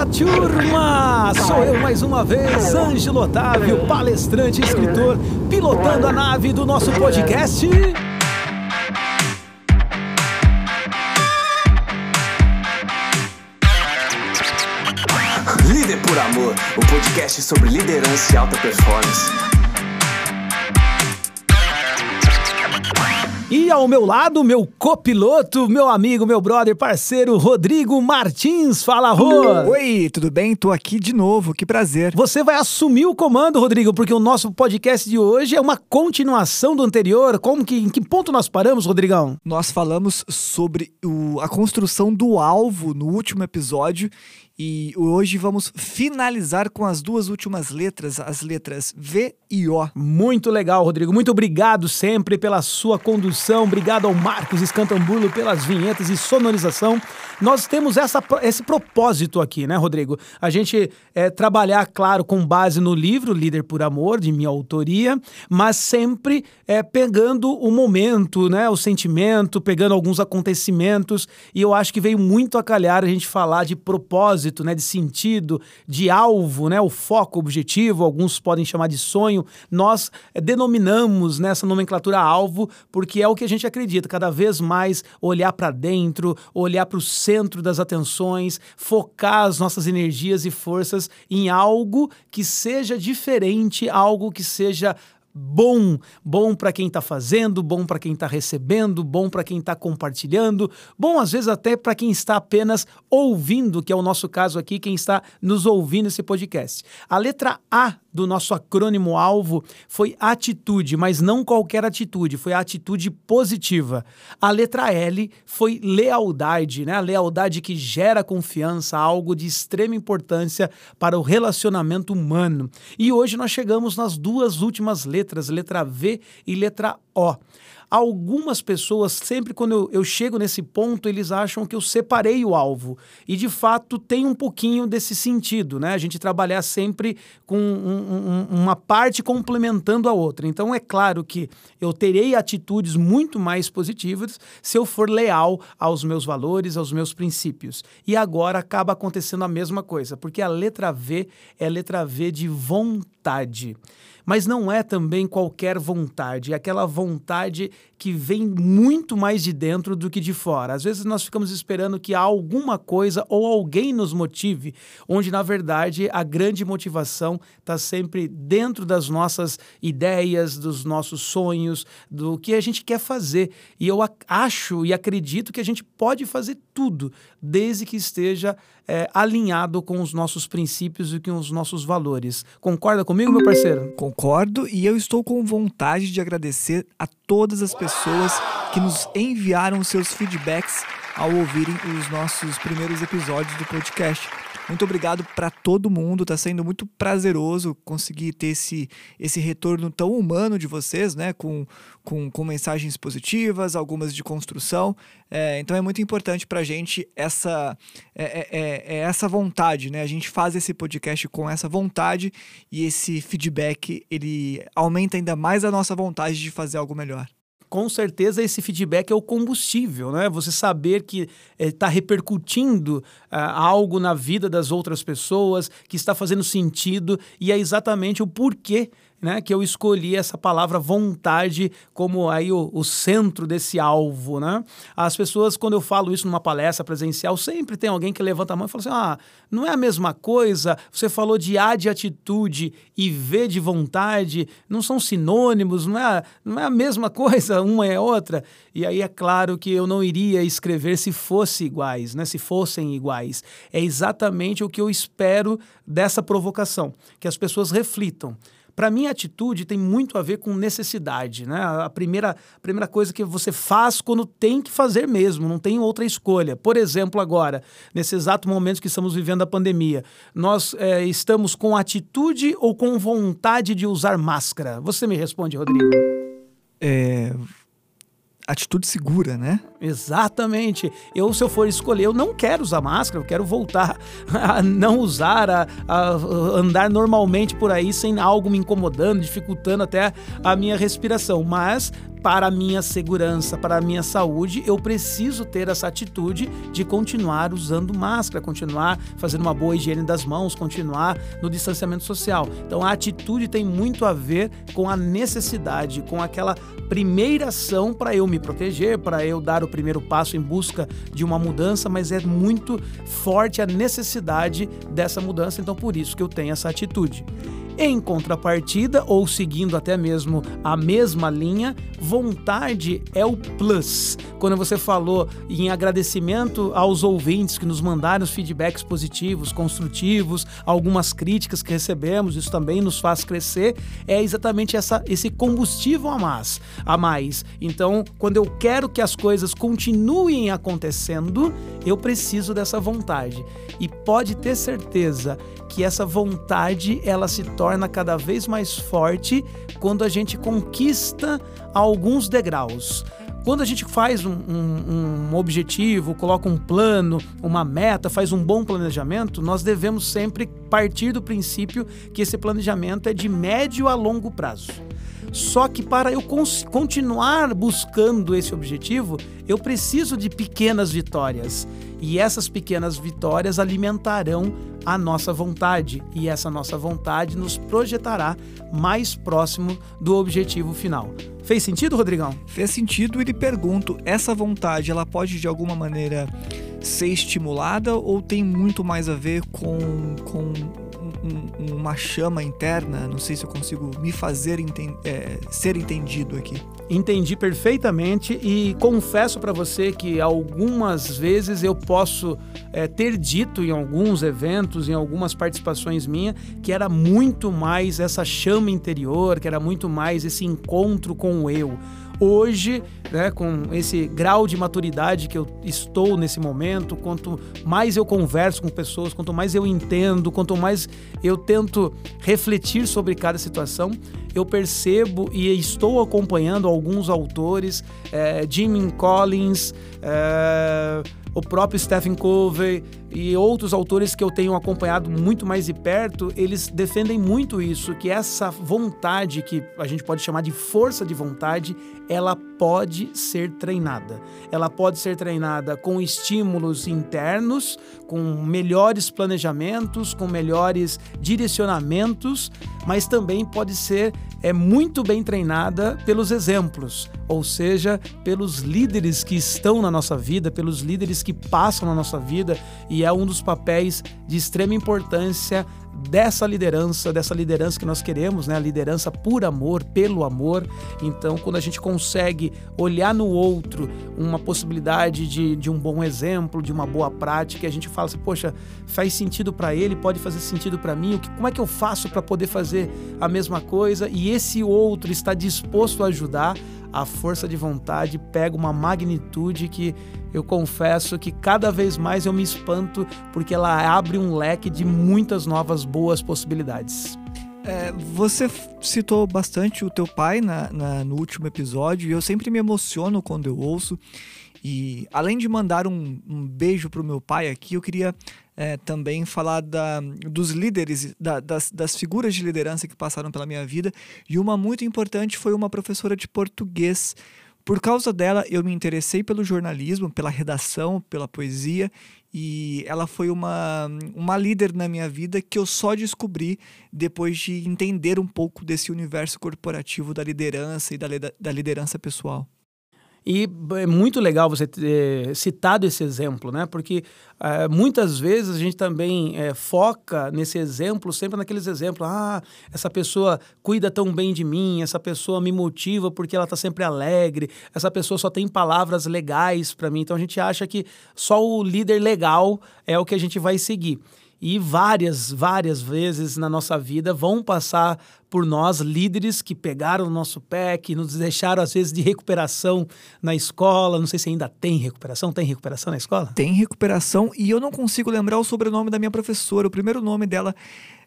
Fala turma! Sou eu mais uma vez, Ângelo Otávio, palestrante e escritor, pilotando a nave do nosso podcast. Líder por Amor, o podcast sobre liderança e alta performance. E ao meu lado, meu copiloto, meu amigo, meu brother, parceiro, Rodrigo Martins. Fala, Rô! Oi, tudo bem? Tô aqui de novo, que prazer. Você vai assumir o comando, Rodrigo, porque o nosso podcast de hoje é uma continuação do anterior. Como que, em que ponto nós paramos, Rodrigão? Nós falamos sobre o- a construção do alvo no último episódio e hoje vamos finalizar com as duas últimas letras, as letras V e O. Muito legal, Rodrigo. Muito obrigado sempre pela sua condução. Obrigado ao Marcos Escantambulo pelas vinhetas e sonorização. Nós temos essa, esse propósito aqui, né, Rodrigo? A gente é, trabalhar, claro, com base no livro Líder por Amor, de minha autoria, mas sempre é, pegando o momento, né, o sentimento, pegando alguns acontecimentos. E eu acho que veio muito a calhar a gente falar de propósito, né, de sentido, de alvo, né, o foco, objetivo, alguns podem chamar de sonho. Nós eh, denominamos nessa nomenclatura alvo porque é o que a gente acredita, cada vez mais olhar para dentro, olhar para o centro das atenções, focar as nossas energias e forças em algo que seja diferente, algo que seja bom, bom para quem está fazendo, bom para quem está recebendo, bom para quem está compartilhando, bom às vezes até para quem está apenas ouvindo, que é o nosso caso aqui, quem está nos ouvindo esse podcast. A letra A do nosso acrônimo alvo foi atitude, mas não qualquer atitude, foi a atitude positiva. A letra L foi lealdade, né? A lealdade que gera confiança, algo de extrema importância para o relacionamento humano. E hoje nós chegamos nas duas últimas letras, letra V e letra O. Algumas pessoas, sempre quando eu, eu, chego nesse ponto, eles acham que eu separei o alvo. E de fato tem um pouquinho desse sentido, né? A gente trabalhar sempre com um, um, uma parte complementando a outra. Então é claro que eu terei atitudes muito mais positivas se eu for leal aos meus valores, aos meus princípios. E agora acaba acontecendo a mesma coisa, porque a letra V é letra V de vontade mas não é também qualquer vontade, é aquela vontade que vem muito mais de dentro do que de fora. Às vezes nós ficamos esperando que alguma coisa ou alguém nos motive, onde na verdade a grande motivação está sempre dentro das nossas ideias, dos nossos sonhos, do que a gente quer fazer. E eu acho e acredito que a gente pode fazer tudo, desde que esteja é, alinhado com os nossos princípios e com os nossos valores. Concorda comigo, meu parceiro? Concordo e eu estou com vontade de agradecer a todas as pessoas que nos enviaram seus feedbacks ao ouvirem os nossos primeiros episódios do podcast. Muito obrigado para todo mundo, tá sendo muito prazeroso conseguir ter esse, esse retorno tão humano de vocês, né? Com, com, com mensagens positivas, algumas de construção. É, então é muito importante para a gente essa, é, é, é, essa vontade, né? A gente faz esse podcast com essa vontade e esse feedback ele aumenta ainda mais a nossa vontade de fazer algo melhor com certeza esse feedback é o combustível, né? Você saber que está eh, repercutindo uh, algo na vida das outras pessoas, que está fazendo sentido e é exatamente o porquê né, que eu escolhi essa palavra vontade como aí o, o, centro desse alvo, né? As pessoas, quando eu falo isso numa palestra presencial, sempre tem alguém que levanta a mão e fala assim, ah, não é a mesma coisa, você falou de A de atitude e V de vontade, não são sinônimos, não é, não é a mesma coisa, uma é outra. E aí é claro que eu não iria escrever se fosse iguais, né? Se fossem iguais. É exatamente o que eu espero dessa provocação, que as pessoas reflitam. Para mim, atitude tem muito a ver com necessidade, né? A primeira, a primeira coisa que você faz quando tem que fazer mesmo, não tem outra escolha. Por exemplo, agora, nesse exato momento que estamos vivendo a pandemia, nós é, estamos com atitude ou com vontade de usar máscara? Você me responde, Rodrigo. É, atitude segura, né? Exatamente. Eu, se eu for escolher, eu não quero usar máscara, eu quero voltar a não usar, a, a, andar normalmente por aí sem algo me incomodando, dificultando até a minha respiração. Mas para a minha segurança, para a minha saúde, eu preciso ter essa atitude de continuar usando máscara, continuar fazendo uma boa higiene das mãos, continuar no distanciamento social. Então a atitude tem muito a ver com a necessidade, com aquela primeira ação para eu me proteger, para eu dar o primeiro passo em busca de uma mudança, mas é muito forte a necessidade dessa mudança, então por isso que eu tenho essa atitude. Em contrapartida, ou seguindo até mesmo a mesma linha, vontade é o plus. Quando você falou em agradecimento aos ouvintes que nos mandaram os feedbacks positivos, construtivos, algumas críticas que recebemos, isso também nos faz crescer, é exatamente essa, esse combustível a mais, a mais. Então, quando eu quero que as coisas continuem acontecendo, eu preciso dessa vontade. E pode ter certeza que essa vontade ela se torna cada vez mais forte quando a gente conquista alguns degraus. Quando a gente faz um, um, um, objetivo, coloca um plano, uma meta, faz um bom planejamento, nós devemos sempre partir do princípio que esse planejamento é de médio a longo prazo. Só que para eu continuar buscando esse objetivo, eu preciso de pequenas vitórias. E essas pequenas vitórias alimentarão a nossa vontade, e essa nossa vontade nos projetará mais próximo do objetivo final. Fez sentido, Rodrigão? Fez sentido e lhe pergunto, essa vontade, ela pode de alguma maneira ser estimulada ou tem muito mais a ver com, com um, uma chama interna? Não sei se eu consigo me fazer enten é, ser entendido aqui. Entendi perfeitamente e confesso para você que algumas vezes eu posso é, ter dito em alguns eventos, em algumas participações minhas, que era muito mais essa chama interior, que era muito mais esse encontro com o eu hoje, né, com esse grau de maturidade que eu estou nesse momento, quanto mais eu converso com pessoas, quanto mais eu entendo, quanto mais eu tento refletir sobre cada situação, eu percebo e estou acompanhando alguns autores, é, Jim Collins, é, o próprio Stephen Covey e outros autores que eu tenho acompanhado muito mais de perto, eles defendem muito isso, que essa vontade, que a gente pode chamar de força de vontade, ela pode ser treinada. Ela pode ser treinada com estímulos internos, com melhores planejamentos, com melhores direcionamentos, mas também pode ser é muito bem treinada pelos exemplos, ou seja, pelos líderes que estão na nossa vida, pelos líderes que passam na nossa vida e é um dos papéis de extrema importância dessa liderança, dessa liderança que nós queremos, né? A liderança por amor, pelo amor. Então, quando a gente consegue olhar no outro uma possibilidade de, de um bom exemplo, de uma boa prática, a gente fala assim, poxa, faz sentido para ele, pode fazer sentido para mim, o que, como é que eu faço para poder fazer a mesma coisa? E esse outro está disposto a ajudar, a força de vontade pega uma magnitude que eu confesso que cada vez mais eu me espanto porque ela abre um leque de muitas novas boas possibilidades. É, você citou bastante o teu pai na, na, no último episódio e eu sempre me emociono quando eu ouço. E além de mandar um, um beijo para o meu pai aqui, eu queria é, também falar da, dos líderes, da, das, das figuras de liderança que passaram pela minha vida. E uma muito importante foi uma professora de português. Por causa dela, eu me interessei pelo jornalismo, pela redação, pela poesia, e ela foi uma, uma líder na minha vida que eu só descobri depois de entender um pouco desse universo corporativo da liderança e da, da liderança pessoal. E é muito legal você ter citado esse exemplo, né? Porque é, muitas vezes a gente também é, foca nesse exemplo, sempre naqueles exemplos. Ah, essa pessoa cuida tão bem de mim, essa pessoa me motiva porque ela está sempre alegre, essa pessoa só tem palavras legais para mim. Então a gente acha que só o líder legal é o que a gente vai seguir e várias, várias vezes na nossa vida vão passar por nós líderes que pegaram o nosso pé, que nos deixaram às vezes de recuperação na escola. Não sei se ainda tem recuperação. Tem recuperação na escola? Tem recuperação e eu não consigo lembrar o sobrenome da minha professora. O primeiro nome dela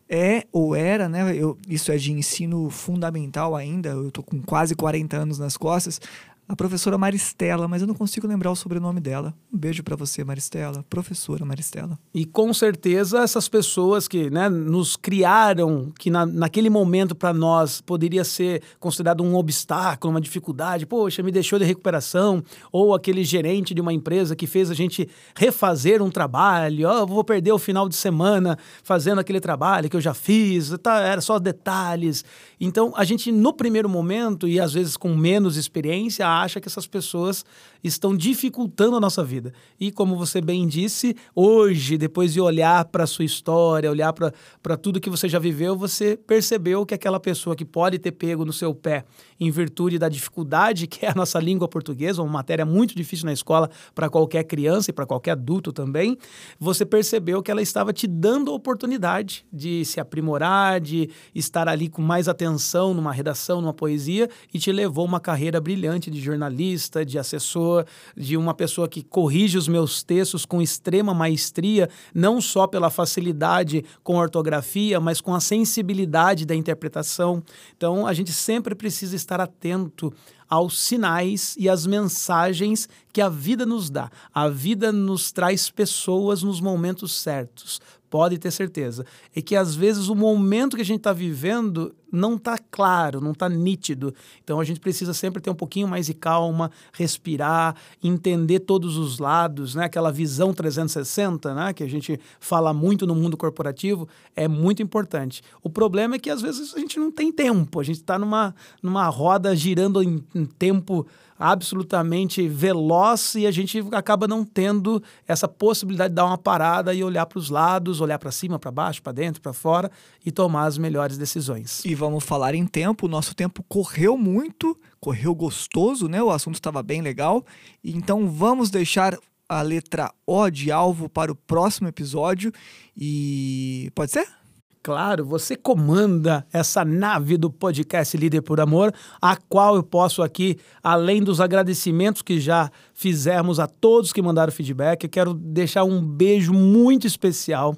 é ou era, né? Eu, isso é de ensino fundamental ainda. Eu tô com quase 40 anos nas costas. A professora Maristela, mas eu não consigo lembrar o sobrenome dela. Um beijo para você, Maristela, professora Maristela. E com certeza essas pessoas que né, nos criaram, que na, naquele momento para nós poderia ser considerado um obstáculo, uma dificuldade, poxa, me deixou de recuperação, ou aquele gerente de uma empresa que fez a gente refazer um trabalho, oh, vou perder o final de semana fazendo aquele trabalho que eu já fiz, tá, era só detalhes. Então a gente no primeiro momento, e às vezes com menos experiência, acha que essas pessoas estão dificultando a nossa vida. E como você bem disse, hoje, depois de olhar para a sua história, olhar para tudo que você já viveu, você percebeu que aquela pessoa que pode ter pego no seu pé em virtude da dificuldade que é a nossa língua portuguesa, uma matéria muito difícil na escola para qualquer criança e para qualquer adulto também, você percebeu que ela estava te dando a oportunidade de se aprimorar, de estar ali com mais atenção numa redação, numa poesia e te levou uma carreira brilhante de jornalista, de assessor, de uma pessoa que corrige os meus textos com extrema maestria, não só pela facilidade com a ortografia, mas com a sensibilidade da interpretação. Então, a gente sempre precisa estar atento aos sinais e às mensagens que a vida nos dá. A vida nos traz pessoas nos momentos certos. Pode ter certeza. E que às vezes o momento que a gente está vivendo não está claro, não está nítido. Então a gente precisa sempre ter um pouquinho mais de calma, respirar, entender todos os lados, né? Aquela visão 360, né? Que a gente fala muito no mundo corporativo, é muito importante. O problema é que às vezes a gente não tem tempo, a gente está numa, numa roda girando em, em tempo absolutamente veloz e a gente acaba não tendo essa possibilidade de dar uma parada e olhar para os lados, olhar para cima, para baixo, para dentro, para fora e tomar as melhores decisões. E vamos falar em tempo, o nosso tempo correu muito, correu gostoso, né? O assunto estava bem legal. Então vamos deixar a letra O de alvo para o próximo episódio e pode ser? Claro, você comanda essa nave do podcast Líder por Amor, a qual eu posso aqui, além dos agradecimentos que já fizemos a todos que mandaram feedback, eu quero deixar um beijo muito especial,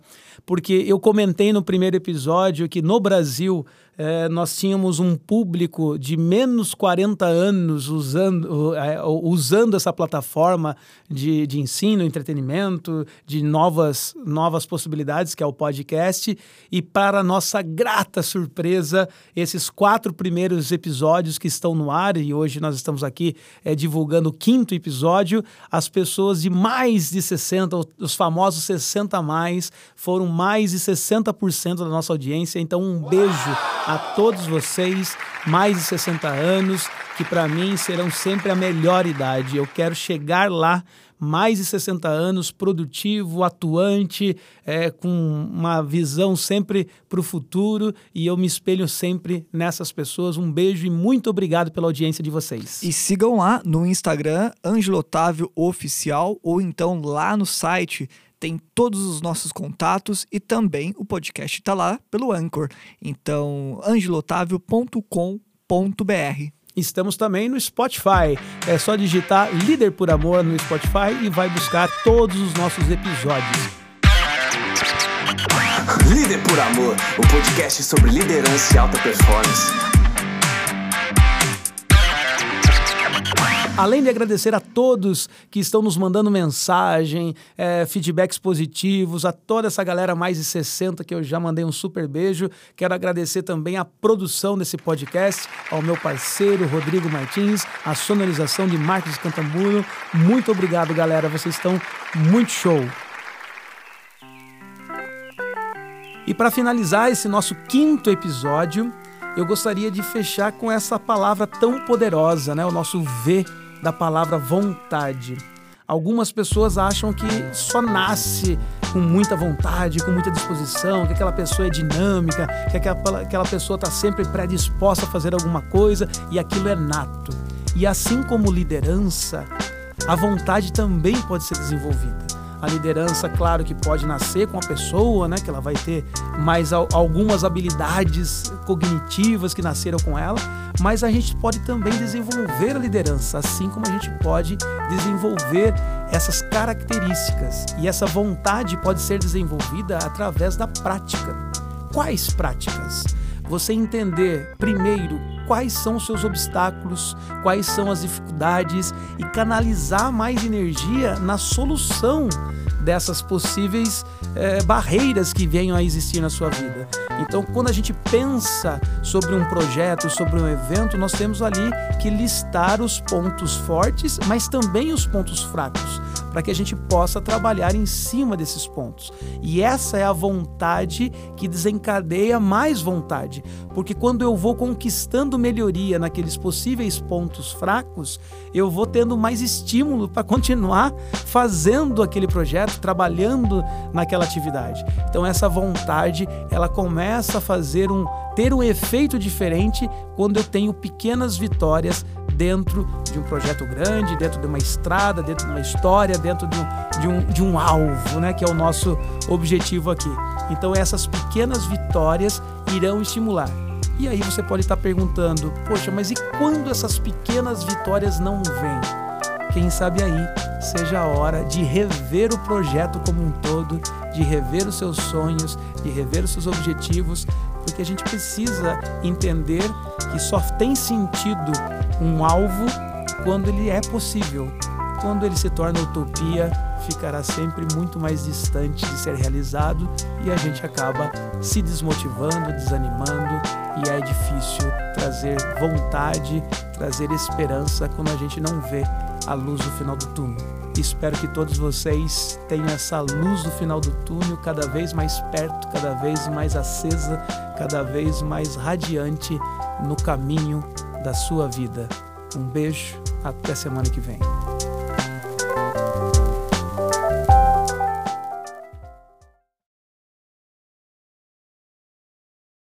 porque eu comentei no primeiro episódio que no Brasil é, nós tínhamos um público de menos 40 anos usando, é, usando essa plataforma de, de ensino, entretenimento, de novas, novas possibilidades, que é o podcast. E, para nossa grata surpresa, esses quatro primeiros episódios que estão no ar, e hoje nós estamos aqui é, divulgando o quinto episódio, as pessoas de mais de 60, os famosos 60 a mais, foram mais de 60% da nossa audiência. Então, um beijo a todos vocês, mais de 60 anos, que para mim serão sempre a melhor idade. Eu quero chegar lá mais de 60 anos, produtivo, atuante, é, com uma visão sempre para o futuro e eu me espelho sempre nessas pessoas. Um beijo e muito obrigado pela audiência de vocês. E sigam lá no Instagram, Angelo Otávio Oficial, ou então lá no site tem todos os nossos contatos e também o podcast está lá pelo Anchor. Então, angelotávio.com.br. Estamos também no Spotify. É só digitar Líder por Amor no Spotify e vai buscar todos os nossos episódios. Líder por Amor, o podcast sobre liderança e alta performance. Além de agradecer a todos que estão nos mandando mensagem, é, feedbacks positivos, a toda essa galera mais de 60 que eu já mandei um super beijo, quero agradecer também a produção desse podcast, ao meu parceiro Rodrigo Martins, a sonorização de Marcos Cantambulo. Muito obrigado, galera. Vocês estão muito show. E para finalizar esse nosso quinto episódio, eu gostaria de fechar com essa palavra tão poderosa, né? O nosso V da palavra vontade. Algumas pessoas acham que só nasce com muita vontade, com muita disposição, que aquela pessoa é dinâmica, que aquela, aquela pessoa está sempre predisposta a fazer alguma coisa e aquilo é nato. E assim como liderança, a vontade também pode ser desenvolvida. A liderança, claro que pode nascer com a pessoa, né, que ela vai ter mais algumas habilidades cognitivas que nasceram com ela, mas a gente pode também desenvolver a liderança, assim como a gente pode desenvolver essas características. E essa vontade pode ser desenvolvida através da prática. Quais práticas? Você entender primeiro quais são os seus obstáculos, quais são as dificuldades e canalizar mais energia na solução dessas possíveis é, barreiras que venham a existir na sua vida. Então, quando a gente pensa sobre um projeto, sobre um evento, nós temos ali que listar os pontos fortes, mas também os pontos fracos para que a gente possa trabalhar em cima desses pontos. E essa é a vontade que desencadeia mais vontade, porque quando eu vou conquistando melhoria naqueles possíveis pontos fracos, eu vou tendo mais estímulo para continuar fazendo aquele projeto, trabalhando naquela atividade. Então essa vontade, ela começa a fazer um ter um efeito diferente quando eu tenho pequenas vitórias dentro de um projeto grande, dentro de uma estrada, dentro de uma história, dentro de um, de um, de um alvo, né, que é o nosso objetivo aqui. Então essas pequenas vitórias irão estimular. E aí você pode estar perguntando, poxa, mas e quando essas pequenas vitórias não vêm? Quem sabe aí seja a hora de rever o projeto como um todo, de rever os seus sonhos, de rever os seus objetivos, porque a gente precisa entender que só tem sentido um alvo quando ele é possível. Quando ele se torna utopia, ficará sempre muito mais distante de ser realizado e a gente acaba se desmotivando, desanimando e é difícil trazer vontade, trazer esperança quando a gente não vê a luz no final do túnel. Espero que todos vocês tenham essa luz no final do túnel cada vez mais perto, cada vez mais acesa, cada vez mais radiante no caminho da sua vida. Um beijo, até semana que vem.